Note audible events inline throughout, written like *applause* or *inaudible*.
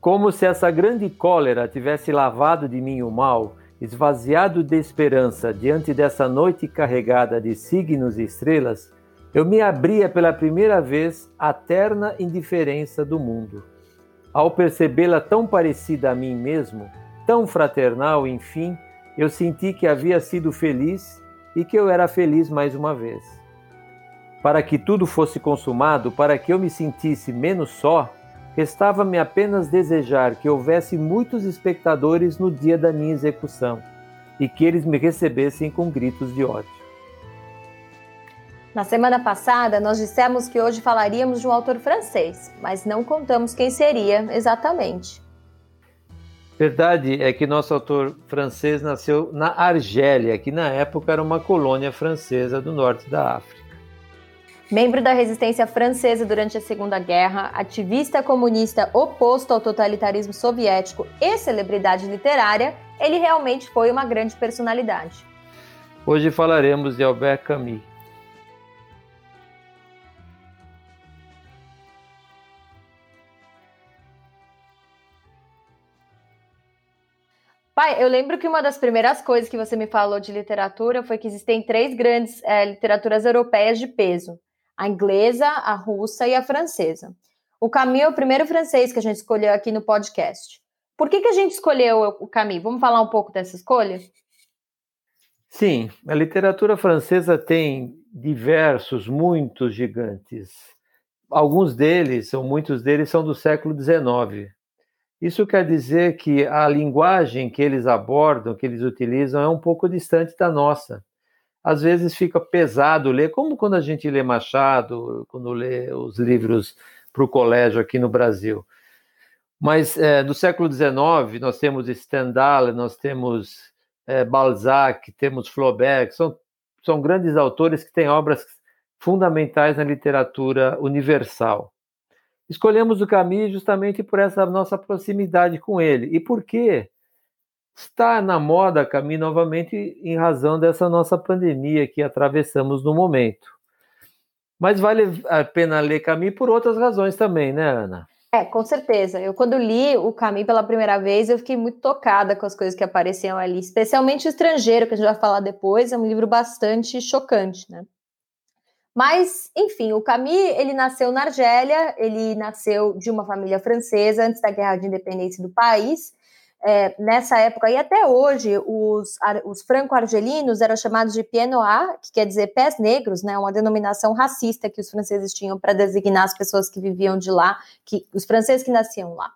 Como se essa grande cólera tivesse lavado de mim o mal, esvaziado de esperança diante dessa noite carregada de signos e estrelas, eu me abria pela primeira vez à terna indiferença do mundo. Ao percebê-la tão parecida a mim mesmo, tão fraternal, enfim, eu senti que havia sido feliz e que eu era feliz mais uma vez. Para que tudo fosse consumado, para que eu me sentisse menos só, restava-me apenas desejar que houvesse muitos espectadores no dia da minha execução e que eles me recebessem com gritos de ódio. Na semana passada, nós dissemos que hoje falaríamos de um autor francês, mas não contamos quem seria exatamente. Verdade é que nosso autor francês nasceu na Argélia, que na época era uma colônia francesa do norte da África. Membro da resistência francesa durante a Segunda Guerra, ativista comunista oposto ao totalitarismo soviético e celebridade literária, ele realmente foi uma grande personalidade. Hoje falaremos de Albert Camus. Pai, eu lembro que uma das primeiras coisas que você me falou de literatura foi que existem três grandes é, literaturas europeias de peso: a inglesa, a russa e a francesa. O Camus é o primeiro francês que a gente escolheu aqui no podcast. Por que, que a gente escolheu o Camus? Vamos falar um pouco dessa escolha? Sim, a literatura francesa tem diversos, muitos gigantes. Alguns deles, ou muitos deles, são do século XIX. Isso quer dizer que a linguagem que eles abordam, que eles utilizam, é um pouco distante da nossa. Às vezes fica pesado ler, como quando a gente lê Machado, quando lê os livros para o colégio aqui no Brasil. Mas é, século XIX, nós temos Stendhal, nós temos é, Balzac, temos Flaubert, são, são grandes autores que têm obras fundamentais na literatura universal. Escolhemos o Camus justamente por essa nossa proximidade com ele. E por quê? Está na moda Camus novamente em razão dessa nossa pandemia que atravessamos no momento. Mas vale a pena ler Camus por outras razões também, né, Ana? É, com certeza. Eu, quando li o Camus pela primeira vez, eu fiquei muito tocada com as coisas que apareciam ali, especialmente o estrangeiro, que a gente vai falar depois. É um livro bastante chocante, né? Mas, enfim, o Camus, ele nasceu na Argélia, ele nasceu de uma família francesa antes da Guerra de Independência do país. É, nessa época e até hoje, os, os franco-argelinos eram chamados de pieds noirs, que quer dizer pés negros, né, uma denominação racista que os franceses tinham para designar as pessoas que viviam de lá, que os franceses que nasciam lá.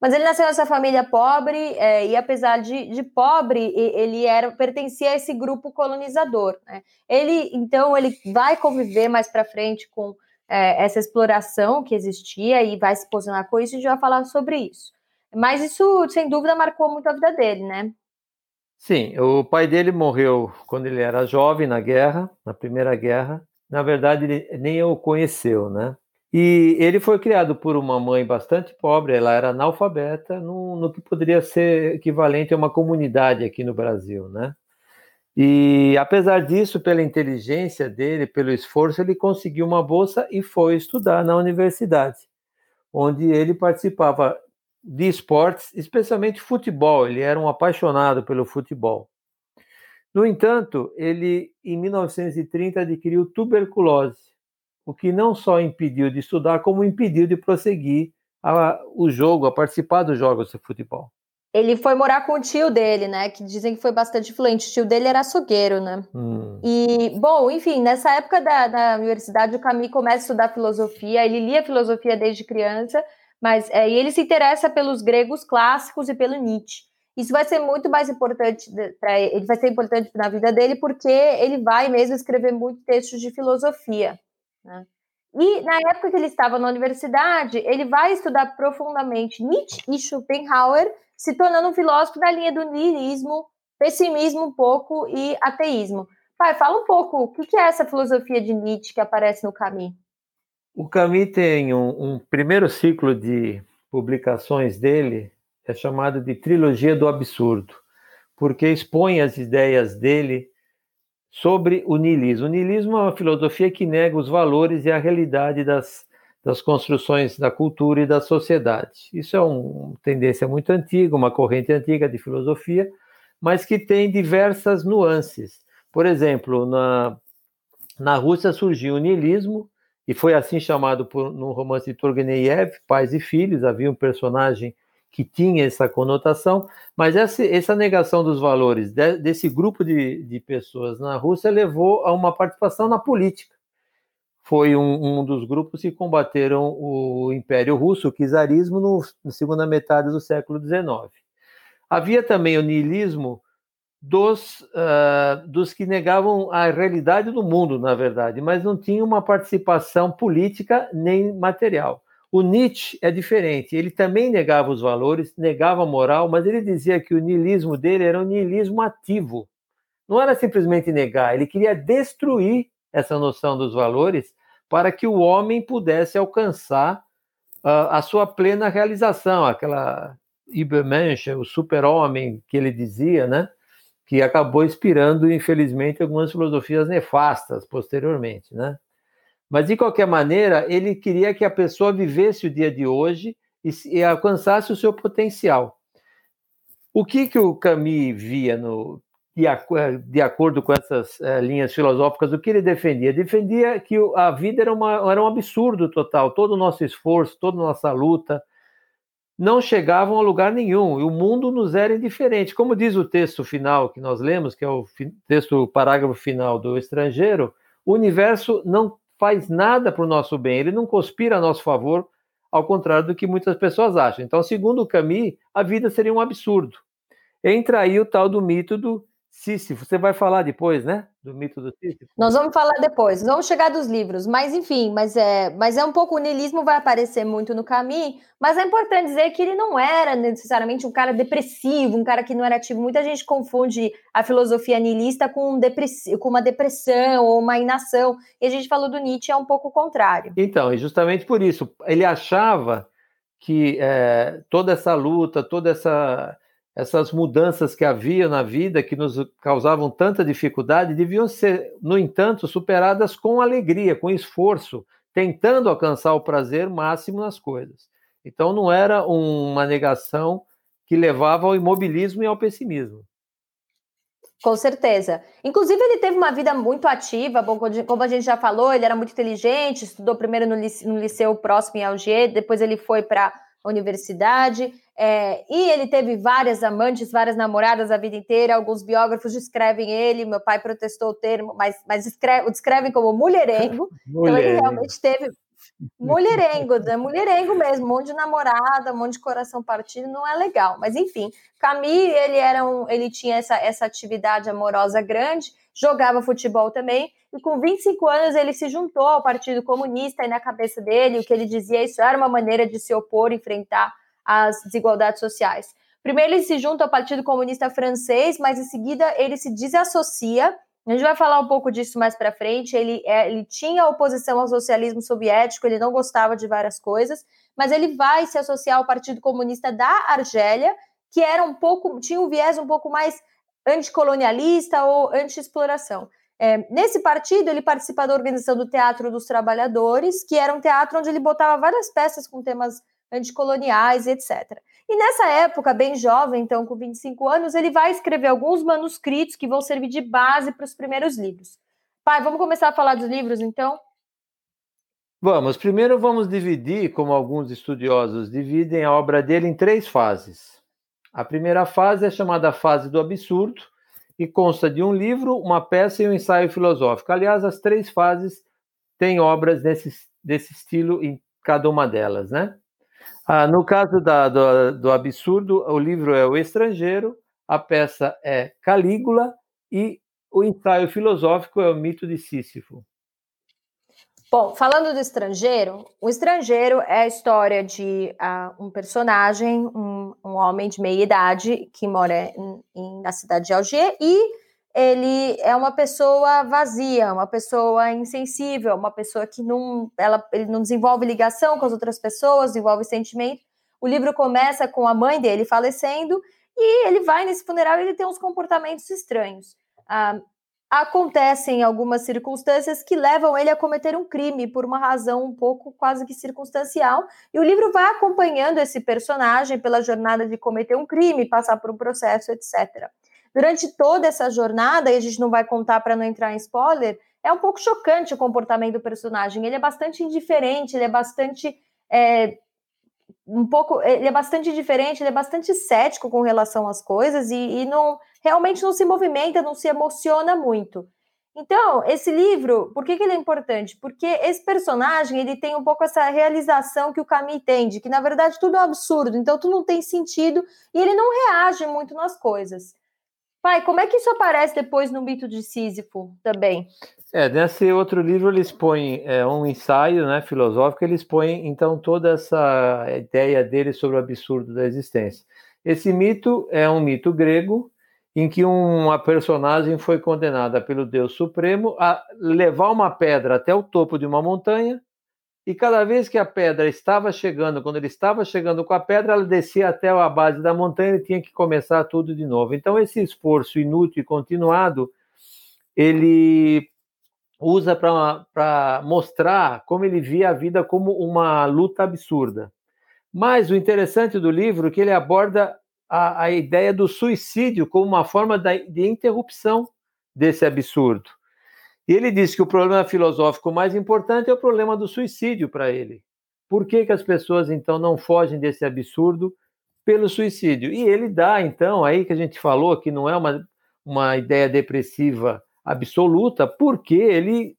Mas ele nasceu nessa família pobre é, e, apesar de, de, pobre, ele era pertencia a esse grupo colonizador. Né? Ele, então, ele vai conviver mais para frente com é, essa exploração que existia e vai se posicionar com isso. E a gente vai falar sobre isso. Mas isso, sem dúvida, marcou muito a vida dele, né? Sim, o pai dele morreu quando ele era jovem na guerra, na Primeira Guerra. Na verdade, ele nem o conheceu, né? E ele foi criado por uma mãe bastante pobre, ela era analfabeta, no, no, que poderia ser equivalente a uma comunidade aqui no Brasil, né? E apesar disso, pela inteligência dele, pelo esforço, ele conseguiu uma bolsa e foi estudar na universidade, onde ele participava de esportes, especialmente futebol. Ele era um apaixonado pelo futebol. No entanto, ele em 1930 adquiriu tuberculose o que não só impediu de estudar, como impediu de prosseguir a, o jogo, a participar dos jogos de futebol. Ele foi morar com o tio dele, né? Que dizem que foi bastante influente. O tio dele era açougueiro, né? Hum. E, bom, enfim, nessa época da, da universidade, o Camille começa a estudar filosofia. Ele lia filosofia desde criança, mas é, ele se interessa pelos gregos clássicos e pelo Nietzsche. Isso vai ser muito mais importante para ele, vai ser importante na vida dele, porque ele vai mesmo escrever muitos textos de filosofia. Né? E na época que ele estava na universidade, ele vai estudar profundamente Nietzsche e Schopenhauer, se tornando um filósofo da linha do niilismo, pessimismo um pouco e ateísmo. Pai, fala um pouco, o que é essa filosofia de Nietzsche que aparece no Camus? O Camus tem um, um primeiro ciclo de publicações dele, é chamado de Trilogia do Absurdo, porque expõe as ideias dele sobre o niilismo. O niilismo é uma filosofia que nega os valores e a realidade das, das construções da cultura e da sociedade. Isso é uma tendência muito antiga, uma corrente antiga de filosofia, mas que tem diversas nuances. Por exemplo, na, na Rússia surgiu o niilismo, e foi assim chamado por, no romance de Turgenev, Pais e Filhos, havia um personagem que tinha essa conotação, mas essa, essa negação dos valores de, desse grupo de, de pessoas na Rússia levou a uma participação na política. Foi um, um dos grupos que combateram o Império Russo, o czarismo, no, na segunda metade do século XIX. Havia também o niilismo dos, uh, dos que negavam a realidade do mundo, na verdade, mas não tinham uma participação política nem material. O Nietzsche é diferente, ele também negava os valores, negava a moral, mas ele dizia que o niilismo dele era um niilismo ativo. Não era simplesmente negar, ele queria destruir essa noção dos valores para que o homem pudesse alcançar uh, a sua plena realização, aquela Übermensch, o super-homem que ele dizia, né? Que acabou inspirando, infelizmente, algumas filosofias nefastas posteriormente, né? Mas, de qualquer maneira, ele queria que a pessoa vivesse o dia de hoje e, e alcançasse o seu potencial. O que, que o Camus via no, de, de acordo com essas é, linhas filosóficas, o que ele defendia? Defendia que a vida era, uma, era um absurdo total, todo o nosso esforço, toda a nossa luta, não chegavam a lugar nenhum, e o mundo nos era indiferente. Como diz o texto final que nós lemos, que é o texto, o parágrafo final do estrangeiro, o universo não faz nada para o nosso bem, ele não conspira a nosso favor, ao contrário do que muitas pessoas acham. Então, segundo o Camus, a vida seria um absurdo. Entra aí o tal do mito do Sísifo. Você vai falar depois, né? Do mito do Sísifo? Nós vamos falar depois, vamos chegar dos livros, mas enfim, mas é, mas é um pouco o niilismo vai aparecer muito no caminho, mas é importante dizer que ele não era necessariamente um cara depressivo, um cara que não era ativo. Muita gente confunde a filosofia niilista com, um com uma depressão ou uma inação, e a gente falou do Nietzsche é um pouco o contrário. Então, e justamente por isso, ele achava que é, toda essa luta, toda essa essas mudanças que havia na vida, que nos causavam tanta dificuldade, deviam ser, no entanto, superadas com alegria, com esforço, tentando alcançar o prazer máximo nas coisas. Então, não era uma negação que levava ao imobilismo e ao pessimismo. Com certeza. Inclusive, ele teve uma vida muito ativa, como a gente já falou, ele era muito inteligente, estudou primeiro no liceu, próximo em Alger, depois ele foi para universidade, é, e ele teve várias amantes, várias namoradas a vida inteira. Alguns biógrafos descrevem ele, meu pai protestou o termo, mas, mas descreve, o descrevem como mulherengo. *laughs* então ele realmente teve mulherengo, né? mulherengo mesmo, um monte de namorada, um monte de coração partido, não é legal. Mas enfim, Camille, ele era um, ele tinha essa, essa atividade amorosa grande, jogava futebol também, e com 25 anos ele se juntou ao Partido Comunista, e na cabeça dele, o que ele dizia, isso era uma maneira de se opor, enfrentar as desigualdades sociais. Primeiro, ele se junta ao Partido Comunista Francês, mas em seguida ele se desassocia. A gente vai falar um pouco disso mais para frente. Ele, é, ele tinha oposição ao socialismo soviético, ele não gostava de várias coisas, mas ele vai se associar ao Partido Comunista da Argélia, que era um pouco, tinha um viés um pouco mais anticolonialista ou anti-exploração. É, nesse partido, ele participa da organização do Teatro dos Trabalhadores, que era um teatro onde ele botava várias peças com temas anticoloniais, etc. E nessa época, bem jovem, então com 25 anos, ele vai escrever alguns manuscritos que vão servir de base para os primeiros livros. Pai, vamos começar a falar dos livros, então? Vamos. Primeiro vamos dividir, como alguns estudiosos dividem, a obra dele em três fases. A primeira fase é chamada fase do absurdo, e consta de um livro, uma peça e um ensaio filosófico. Aliás, as três fases têm obras desse, desse estilo em cada uma delas, né? Ah, no caso da, do, do absurdo, o livro é O Estrangeiro, a peça é Calígula e o ensaio filosófico é o mito de Sísifo. Bom, falando do estrangeiro, o estrangeiro é a história de uh, um personagem, um, um, homem de meia idade que mora em, em, na cidade de Alger e ele é uma pessoa vazia, uma pessoa insensível, uma pessoa que não, ela, ele não desenvolve ligação com as outras pessoas, desenvolve sentimento. O livro começa com a mãe dele falecendo e ele vai nesse funeral e ele tem uns comportamentos estranhos. Ah, acontecem algumas circunstâncias que levam ele a cometer um crime por uma razão um pouco quase que circunstancial. E o livro vai acompanhando esse personagem pela jornada de cometer um crime, passar por um processo, etc. Durante toda essa jornada, e a gente não vai contar para não entrar em spoiler, é um pouco chocante o comportamento do personagem. Ele é bastante indiferente, ele é bastante. É, um pouco. Ele é bastante diferente, ele é bastante cético com relação às coisas e, e não realmente não se movimenta, não se emociona muito. Então, esse livro, por que, que ele é importante? Porque esse personagem, ele tem um pouco essa realização que o Camus tem, de que, na verdade, tudo é um absurdo, então tudo não tem sentido, e ele não reage muito nas coisas. Pai, como é que isso aparece depois no mito de Sísifo também? É, nesse outro livro ele expõe é, um ensaio né, filosófico, ele expõe, então, toda essa ideia dele sobre o absurdo da existência. Esse mito é um mito grego, em que uma personagem foi condenada pelo Deus Supremo a levar uma pedra até o topo de uma montanha, e cada vez que a pedra estava chegando, quando ele estava chegando com a pedra, ela descia até a base da montanha e tinha que começar tudo de novo. Então, esse esforço inútil e continuado, ele usa para mostrar como ele via a vida como uma luta absurda. Mas o interessante do livro é que ele aborda a, a ideia do suicídio como uma forma de interrupção desse absurdo. E ele diz que o problema filosófico mais importante é o problema do suicídio para ele. Por que, que as pessoas, então, não fogem desse absurdo pelo suicídio? E ele dá, então, aí que a gente falou que não é uma, uma ideia depressiva absoluta, porque ele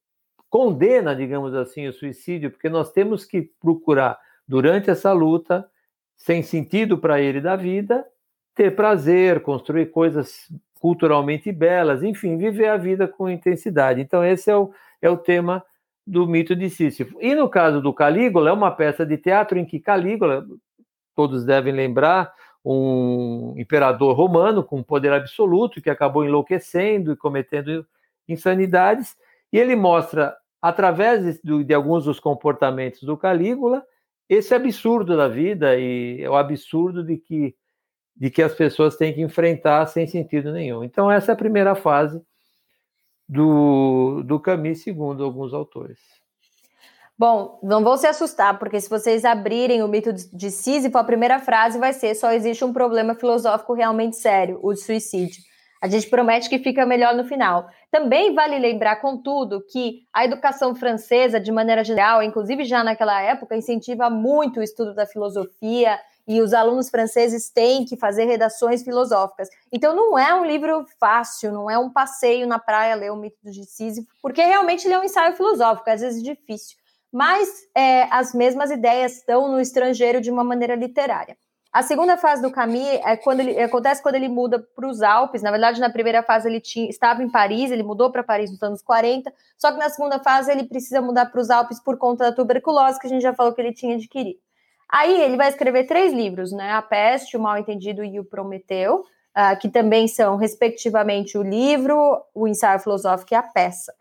condena, digamos assim, o suicídio, porque nós temos que procurar, durante essa luta, sem sentido para ele da vida, ter prazer, construir coisas culturalmente belas, enfim, viver a vida com intensidade. Então, esse é o, é o tema do mito de Sísifo. E no caso do Calígula, é uma peça de teatro em que Calígula, todos devem lembrar, um imperador romano com poder absoluto que acabou enlouquecendo e cometendo insanidades, e ele mostra, através de, de alguns dos comportamentos do Calígula, esse absurdo da vida e o absurdo de que de que as pessoas têm que enfrentar sem sentido nenhum. Então, essa é a primeira fase do, do Camus, segundo alguns autores. Bom, não vão se assustar, porque se vocês abrirem o mito de Sísifo, a primeira frase vai ser: só existe um problema filosófico realmente sério, o suicídio. A gente promete que fica melhor no final. Também vale lembrar, contudo, que a educação francesa, de maneira geral, inclusive já naquela época, incentiva muito o estudo da filosofia e os alunos franceses têm que fazer redações filosóficas. Então não é um livro fácil, não é um passeio na praia ler o mito de Sísifo, porque realmente ele é um ensaio filosófico, às vezes difícil. Mas é, as mesmas ideias estão no estrangeiro de uma maneira literária. A segunda fase do Camus é quando ele, acontece quando ele muda para os Alpes. Na verdade, na primeira fase ele tinha, estava em Paris, ele mudou para Paris nos anos 40. Só que na segunda fase ele precisa mudar para os Alpes por conta da tuberculose que a gente já falou que ele tinha adquirido. Aí ele vai escrever três livros, né? A Peste, o Mal Entendido e o Prometeu, uh, que também são, respectivamente, o livro, o ensaio filosófico e a peça.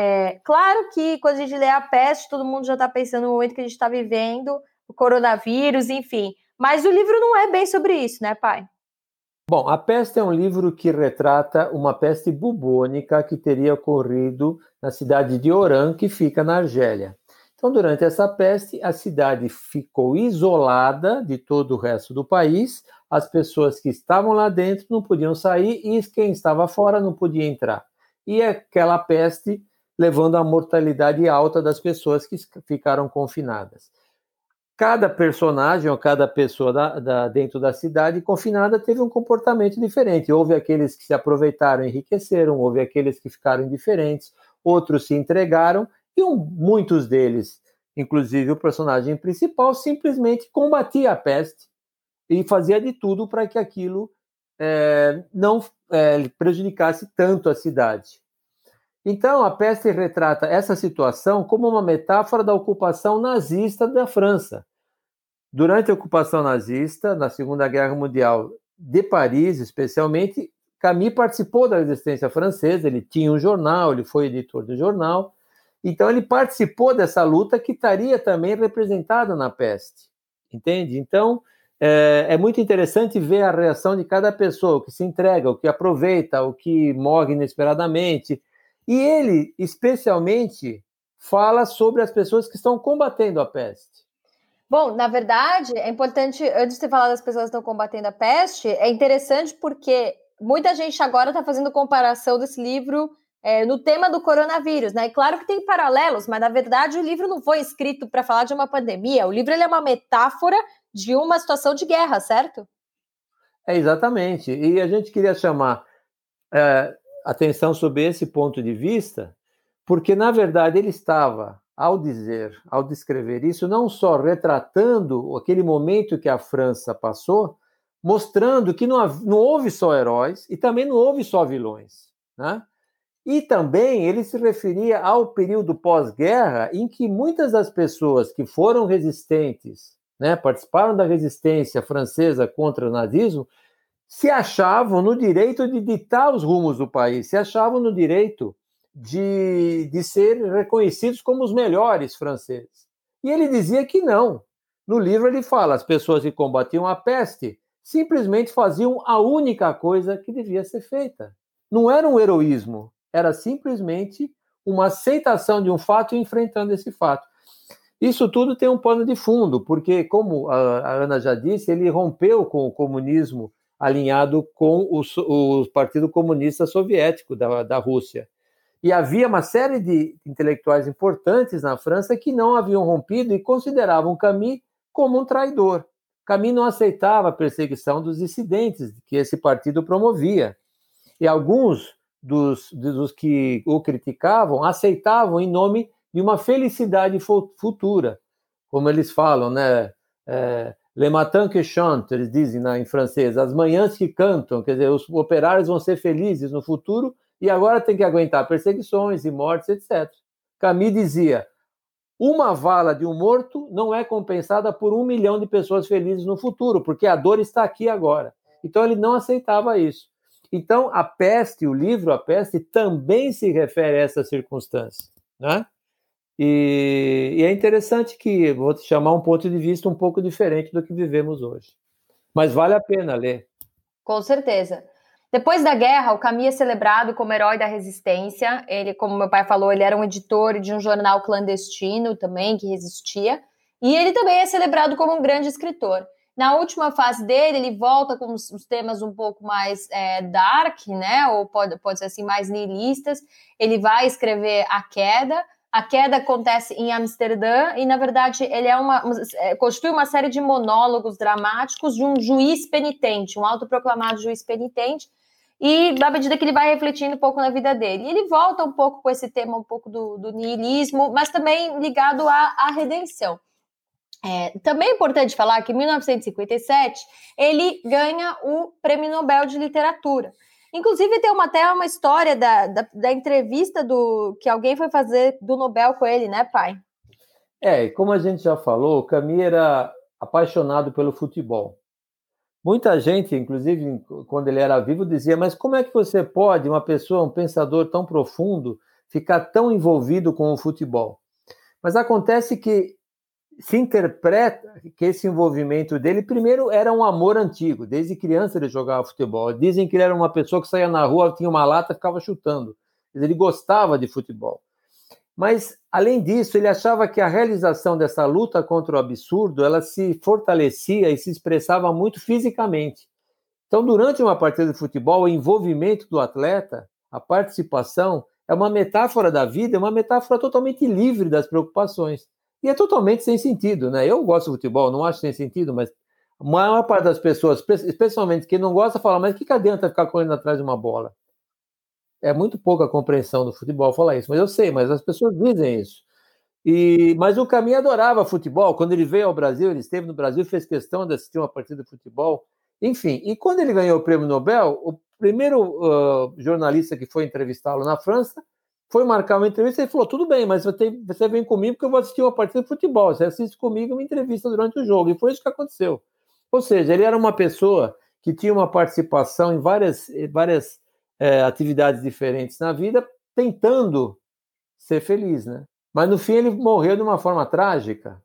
É, claro que quando a gente lê a peste, todo mundo já está pensando no momento que a gente está vivendo, o coronavírus, enfim. Mas o livro não é bem sobre isso, né, pai? Bom, A Peste é um livro que retrata uma peste bubônica que teria ocorrido na cidade de Oran, que fica na Argélia. Então, durante essa peste, a cidade ficou isolada de todo o resto do país, as pessoas que estavam lá dentro não podiam sair e quem estava fora não podia entrar. E aquela peste levando à mortalidade alta das pessoas que ficaram confinadas. Cada personagem ou cada pessoa da, da, dentro da cidade confinada teve um comportamento diferente. Houve aqueles que se aproveitaram enriqueceram, houve aqueles que ficaram indiferentes, outros se entregaram e um, muitos deles, inclusive o personagem principal, simplesmente combatia a peste e fazia de tudo para que aquilo é, não é, prejudicasse tanto a cidade. Então, a peste retrata essa situação como uma metáfora da ocupação nazista da França. Durante a ocupação nazista, na Segunda Guerra Mundial, de Paris especialmente, Camus participou da resistência francesa, ele tinha um jornal, ele foi editor do jornal, então ele participou dessa luta que estaria também representada na peste, entende? Então é, é, muito interessante ver a reação de cada pessoa, o que se entrega, o que aproveita, o que morre inesperadamente, E ele, especialmente, fala sobre as pessoas que estão combatendo a peste. Bom, na verdade, é importante, antes de falar das pessoas que estão combatendo a peste, é interessante porque muita gente agora está fazendo comparação desse livro é, no tema do coronavírus, né? E claro que tem paralelos, mas na verdade o livro não foi escrito para falar de uma pandemia. O livro é uma metáfora de uma situação de guerra, certo? É exatamente. E a gente queria chamar é, atenção sobre esse ponto de vista, porque na verdade ele estava, ao dizer, ao descrever isso, não só retratando aquele momento que a França passou, mostrando que não, não houve só heróis e também não houve só vilões, né? E também ele se referia ao período pós-guerra, em que muitas das pessoas que foram resistentes, né, participaram da resistência francesa contra o nazismo, se achavam no direito de ditar os rumos do país, se achavam no direito de, de ser reconhecidos como os melhores franceses. E ele dizia que não. No livro ele fala: as pessoas que combatiam a peste simplesmente faziam a única coisa que devia ser feita. Não era um heroísmo, era simplesmente uma aceitação de um fato e enfrentando esse fato. Isso tudo tem um pano de fundo, porque, como a Ana já disse, ele rompeu com o comunismo alinhado com o, o Partido Comunista Soviético da, da Rússia. E havia uma série de intelectuais importantes na França que não haviam rompido e consideravam Camus como um traidor. Camus não aceitava a perseguição dos dissidentes que esse partido promovia. E alguns dos, dos que o criticavam aceitavam em nome de uma felicidade futura, como eles falam, né? É, Le matin que chante, eles dizem na, em francês, as manhãs que cantam, quer dizer, os operários vão ser felizes no futuro e agora tem que aguentar perseguições e mortes, etc. Camus dizia: uma vala de um morto não é compensada por um milhão de pessoas felizes no futuro, porque a dor está aqui agora. Então ele não aceitava isso. Então, a peste, o livro A Peste, também se refere a essa circunstância. Né? E, e, é interessante que vou te chamar um ponto de vista um pouco diferente do que vivemos hoje. Mas vale a pena ler. Com certeza. Depois da guerra, o Camus é celebrado como herói da resistência. Ele, como meu pai falou, ele era um editor de um jornal clandestino também que resistia. E ele também é celebrado como um grande escritor. Na última fase dele, ele volta com os, temas um pouco mais é, dark, né? Ou pode, pode ser assim, mais nihilistas. Ele vai escrever A Queda. A queda acontece em Amsterdã e, na verdade, ele é uma, é, constitui uma série de monólogos dramáticos de um juiz penitente, um autoproclamado juiz penitente, e na medida que ele vai refletindo um pouco na vida dele. Ele volta um pouco com esse tema um pouco do, do niilismo, mas também ligado à, à redenção. É, também é importante falar que em 1957 ele ganha o Prêmio Nobel de Literatura. Inclusive, tem uma, até uma história da, da, da, entrevista do que alguém foi fazer do Nobel com ele, né, pai? É, como a gente já falou, o Camille era apaixonado pelo futebol. Muita gente, inclusive quando ele era vivo, dizia: Mas como é que você pode, uma pessoa, um pensador tão profundo, ficar tão envolvido com o futebol? Mas acontece que se interpreta que esse envolvimento dele, primeiro, era um amor antigo. Desde criança ele jogava futebol. Dizem que ele era uma pessoa que saía na rua, tinha uma lata, ficava chutando. Ele gostava de futebol. Mas, além disso, ele achava que a realização dessa luta contra o absurdo, ela se fortalecia e se expressava muito fisicamente. Então, durante uma partida de futebol, o envolvimento do atleta, a participação, é uma metáfora da vida, é uma metáfora totalmente livre das preocupações. E é totalmente sem sentido, né? Eu gosto de futebol, não acho sem sentido, mas a maior parte das pessoas, especialmente quem não gosta, fala, mas que, que adianta ficar correndo atrás de uma bola? É muito pouca compreensão do futebol falar isso, mas eu sei, mas as pessoas dizem isso. E, mas o Caminho adorava futebol. Quando ele veio ao Brasil, ele esteve no Brasil, fez questão de assistir uma partida de futebol. Enfim, e quando ele ganhou o prêmio Nobel, o primeiro uh, jornalista que foi entrevistá-lo na França foi marcar uma entrevista e falou: tudo bem, mas você, você vem comigo porque eu vou assistir uma partida de futebol. Você assiste comigo uma entrevista durante o jogo. E foi isso que aconteceu. Ou seja, ele era uma pessoa que tinha uma participação em várias, várias é, atividades diferentes na vida, tentando ser feliz, né? Mas no fim ele morreu de uma forma trágica.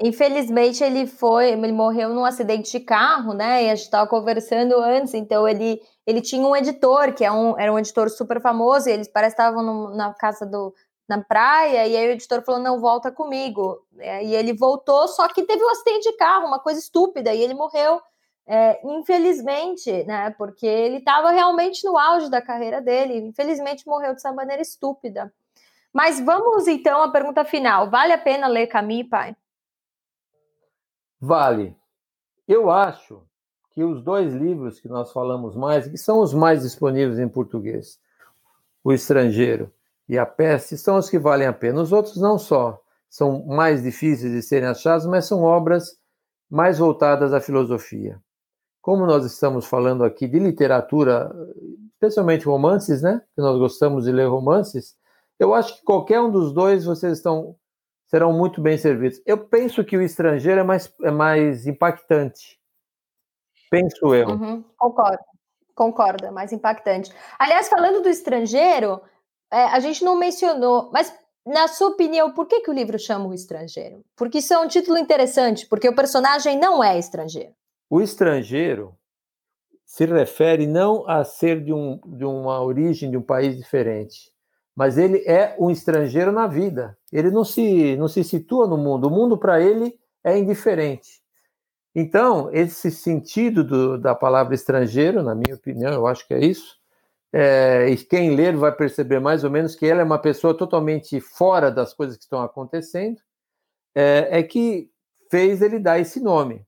Infelizmente ele foi, ele morreu num acidente de carro, né? E a gente estava conversando antes, então ele ele tinha um editor que é um, era um editor super famoso, e eles parece estavam na casa do na praia, e aí o editor falou: não, volta comigo. É, e ele voltou, só que teve um acidente de carro, uma coisa estúpida, e ele morreu, é, infelizmente, né? Porque ele estava realmente no auge da carreira dele, infelizmente morreu dessa maneira estúpida. Mas vamos então à pergunta final: vale a pena ler Camus, pai? Vale. Eu acho que os dois livros que nós falamos mais, que são os mais disponíveis em português, O Estrangeiro e A Peste, são os que valem a pena. Os outros não só são mais difíceis de serem achados, mas são obras mais voltadas à filosofia. Como nós estamos falando aqui de literatura, especialmente romances, né? Que nós gostamos de ler romances, eu acho que qualquer um dos dois vocês estão serão muito bem servidos. Eu penso que o estrangeiro é mais, é mais impactante. Penso eu. Uhum, concordo, concordo, é mais impactante. Aliás, falando do estrangeiro, é, a gente não mencionou, mas na sua opinião, por que, que o livro chama o estrangeiro? Porque isso é um título interessante, porque o personagem não é estrangeiro. O estrangeiro se refere não a ser de, um, de uma origem de um país diferente, mas ele é um estrangeiro na vida. Ele não se, não se situa no mundo. O mundo, para ele, é indiferente. Então, esse sentido do, da palavra estrangeiro, na minha opinião, eu acho que é isso. É, e quem ler vai perceber mais ou menos que ela é uma pessoa totalmente fora das coisas que estão acontecendo, é, é que fez ele dar esse nome.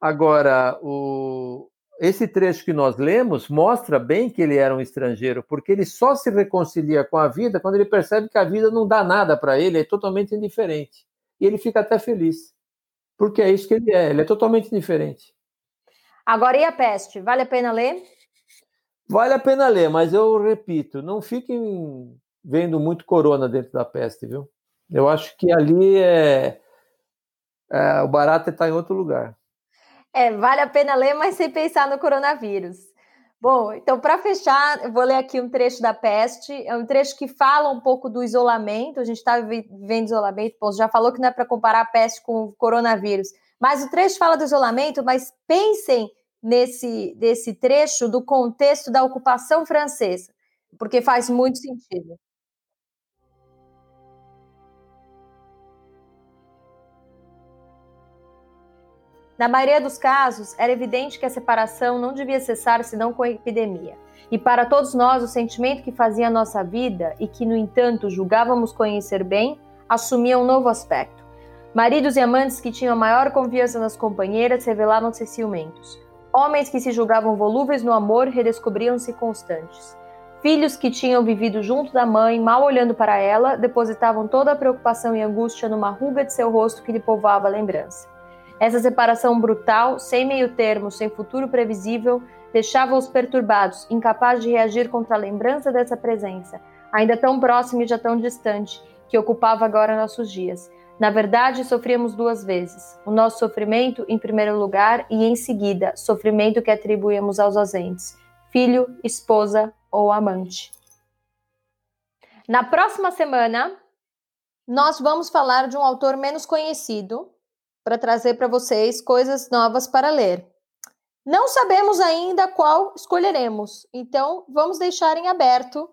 Agora, o, esse trecho que nós lemos mostra bem que ele era um estrangeiro, porque ele só se reconcilia com a vida quando ele percebe que a vida não dá nada para ele, é totalmente indiferente. E ele fica até feliz, porque é isso que ele é, ele é totalmente diferente. Agora, e a peste? Vale a pena ler? Vale a pena ler, mas eu repito, não fiquem vendo muito corona dentro da peste, viu? Eu acho que ali é, é o barato está em outro lugar. É, vale a pena ler, mas sem pensar no coronavírus. Bom, então, para fechar, eu vou ler aqui um trecho da peste. É um trecho que fala um pouco do isolamento. A gente está vivendo isolamento. Bom, já falou que não é para comparar a peste com o coronavírus. Mas o trecho fala do isolamento, mas pensem nesse, nesse trecho do contexto da ocupação francesa, porque faz muito sentido. Na maioria dos casos, era evidente que a separação não devia cessar senão com a epidemia. E para todos nós, o sentimento que fazia a nossa vida e que, no entanto, julgávamos conhecer bem, assumia um novo aspecto. Maridos e amantes que tinham maior confiança nas companheiras revelavam-se ciumentos. Homens que se julgavam volúveis no amor redescobriam-se constantes. Filhos que tinham vivido junto da mãe, mal olhando para ela, depositavam toda a preocupação e angústia numa ruga de seu rosto que lhe povoava a lembrança. Essa separação brutal, sem meio termo, sem futuro previsível, deixava-os perturbados, incapazes de reagir contra a lembrança dessa presença, ainda tão próxima e já tão distante, que ocupava agora nossos dias. Na verdade, sofríamos duas vezes: o nosso sofrimento, em primeiro lugar, e em seguida, sofrimento que atribuímos aos ausentes, filho, esposa ou amante. Na próxima semana, nós vamos falar de um autor menos conhecido, para trazer para vocês coisas novas para ler. Não sabemos ainda qual escolheremos, então vamos deixar em aberto